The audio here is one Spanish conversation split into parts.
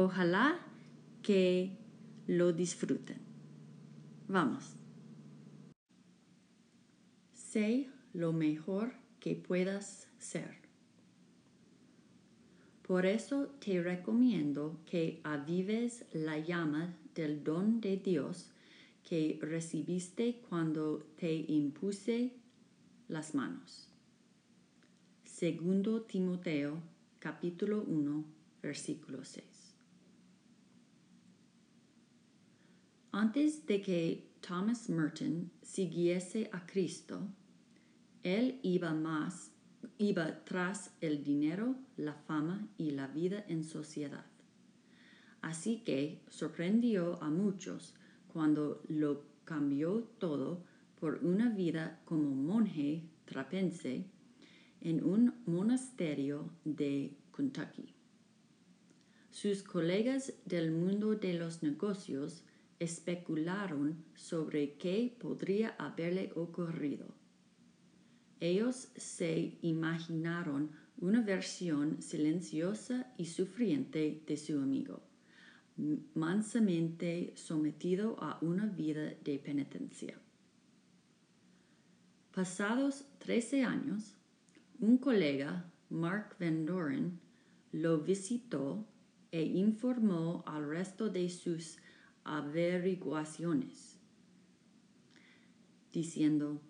Ojalá que lo disfruten. Vamos. Sé lo mejor que puedas ser. Por eso te recomiendo que avives la llama del don de Dios que recibiste cuando te impuse las manos. Segundo Timoteo capítulo 1 versículo 6. Antes de que Thomas Merton siguiese a Cristo, él iba más, iba tras el dinero, la fama y la vida en sociedad. Así que sorprendió a muchos cuando lo cambió todo por una vida como monje trapense en un monasterio de Kentucky. Sus colegas del mundo de los negocios especularon sobre qué podría haberle ocurrido. Ellos se imaginaron una versión silenciosa y sufriente de su amigo, mansamente sometido a una vida de penitencia. Pasados trece años, un colega, Mark Van Doren, lo visitó e informó al resto de sus averiguaciones, diciendo,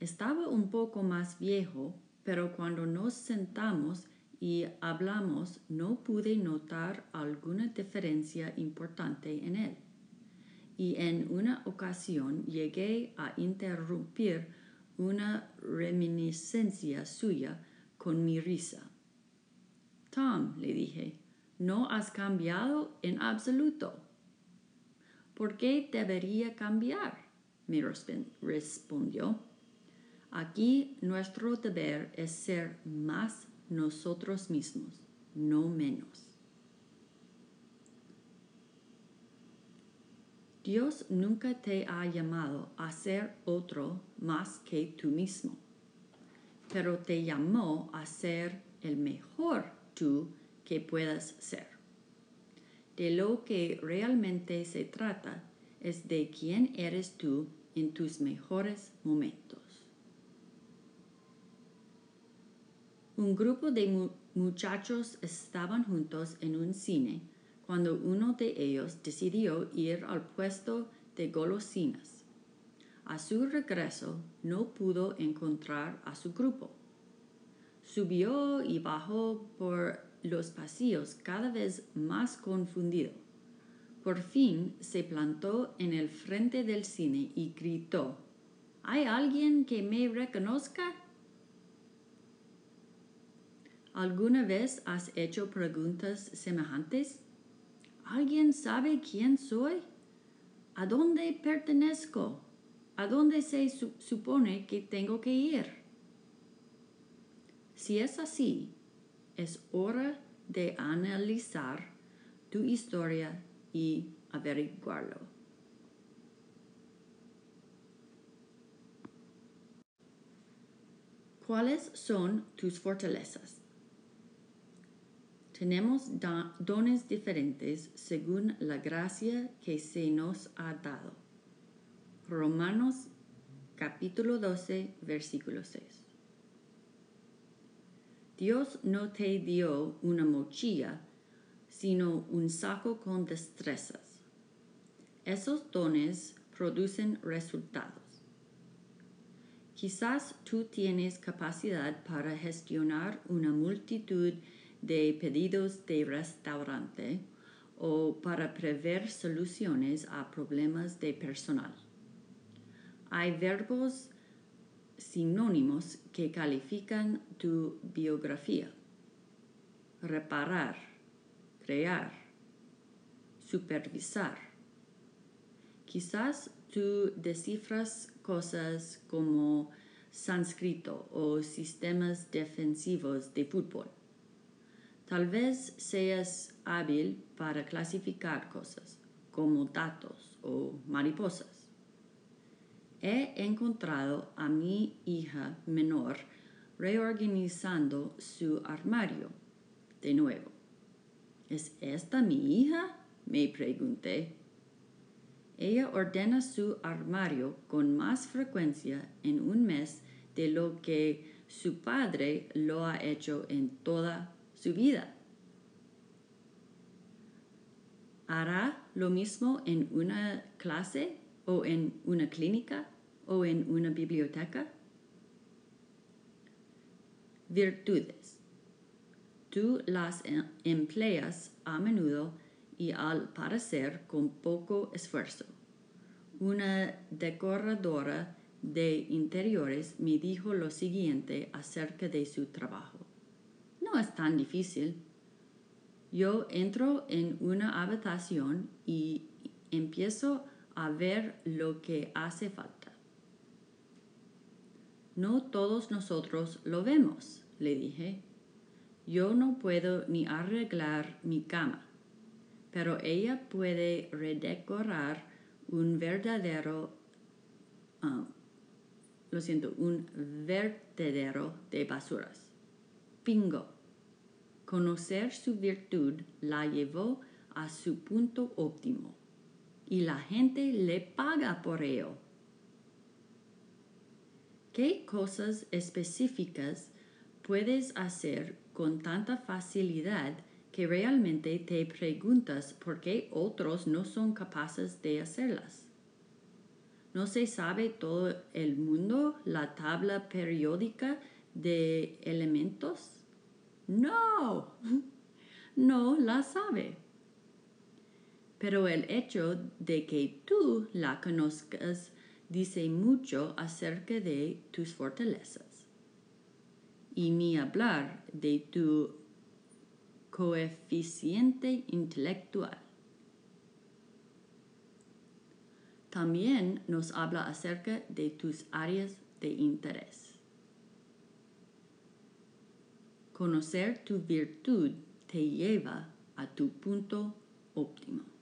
estaba un poco más viejo, pero cuando nos sentamos y hablamos no pude notar alguna diferencia importante en él. Y en una ocasión llegué a interrumpir una reminiscencia suya con mi risa. Tom, le dije, no has cambiado en absoluto. ¿Por qué debería cambiar? me respondió. Aquí nuestro deber es ser más nosotros mismos, no menos. Dios nunca te ha llamado a ser otro más que tú mismo, pero te llamó a ser el mejor tú que puedas ser. De lo que realmente se trata es de quién eres tú en tus mejores momentos. Un grupo de muchachos estaban juntos en un cine cuando uno de ellos decidió ir al puesto de golosinas. A su regreso no pudo encontrar a su grupo. Subió y bajó por los pasillos cada vez más confundido. Por fin se plantó en el frente del cine y gritó, ¿Hay alguien que me reconozca? ¿Alguna vez has hecho preguntas semejantes? ¿Alguien sabe quién soy? ¿A dónde pertenezco? ¿A dónde se supone que tengo que ir? Si es así, es hora de analizar tu historia y averiguarlo. ¿Cuáles son tus fortalezas? Tenemos dones diferentes según la gracia que se nos ha dado. Romanos capítulo 12, versículo 6. Dios no te dio una mochila, sino un saco con destrezas. Esos dones producen resultados. Quizás tú tienes capacidad para gestionar una multitud de pedidos de restaurante o para prever soluciones a problemas de personal. Hay verbos sinónimos que califican tu biografía. Reparar, crear, supervisar. Quizás tú descifras cosas como sánscrito o sistemas defensivos de fútbol. Tal vez seas hábil para clasificar cosas como datos o mariposas. He encontrado a mi hija menor reorganizando su armario de nuevo. ¿Es esta mi hija? me pregunté. Ella ordena su armario con más frecuencia en un mes de lo que su padre lo ha hecho en toda su vida. ¿Hará lo mismo en una clase o en una clínica o en una biblioteca? Virtudes. Tú las em-, empleas a menudo y al parecer con poco esfuerzo. Una decoradora de interiores me dijo lo siguiente acerca de su trabajo. No es tan difícil. Yo entro en una habitación y empiezo a ver lo que hace falta. No todos nosotros lo vemos, le dije. Yo no puedo ni arreglar mi cama pero ella puede redecorar un verdadero, ah, lo siento, un vertedero de basuras. Bingo. Conocer su virtud la llevó a su punto óptimo y la gente le paga por ello. ¿Qué cosas específicas puedes hacer con tanta facilidad que realmente te preguntas por qué otros no son capaces de hacerlas. ¿No se sabe todo el mundo la tabla periódica de elementos? No, no la sabe. Pero el hecho de que tú la conozcas dice mucho acerca de tus fortalezas. Y ni hablar de tu coeficiente intelectual. También nos habla acerca de tus áreas de interés. Conocer tu virtud te lleva a tu punto óptimo.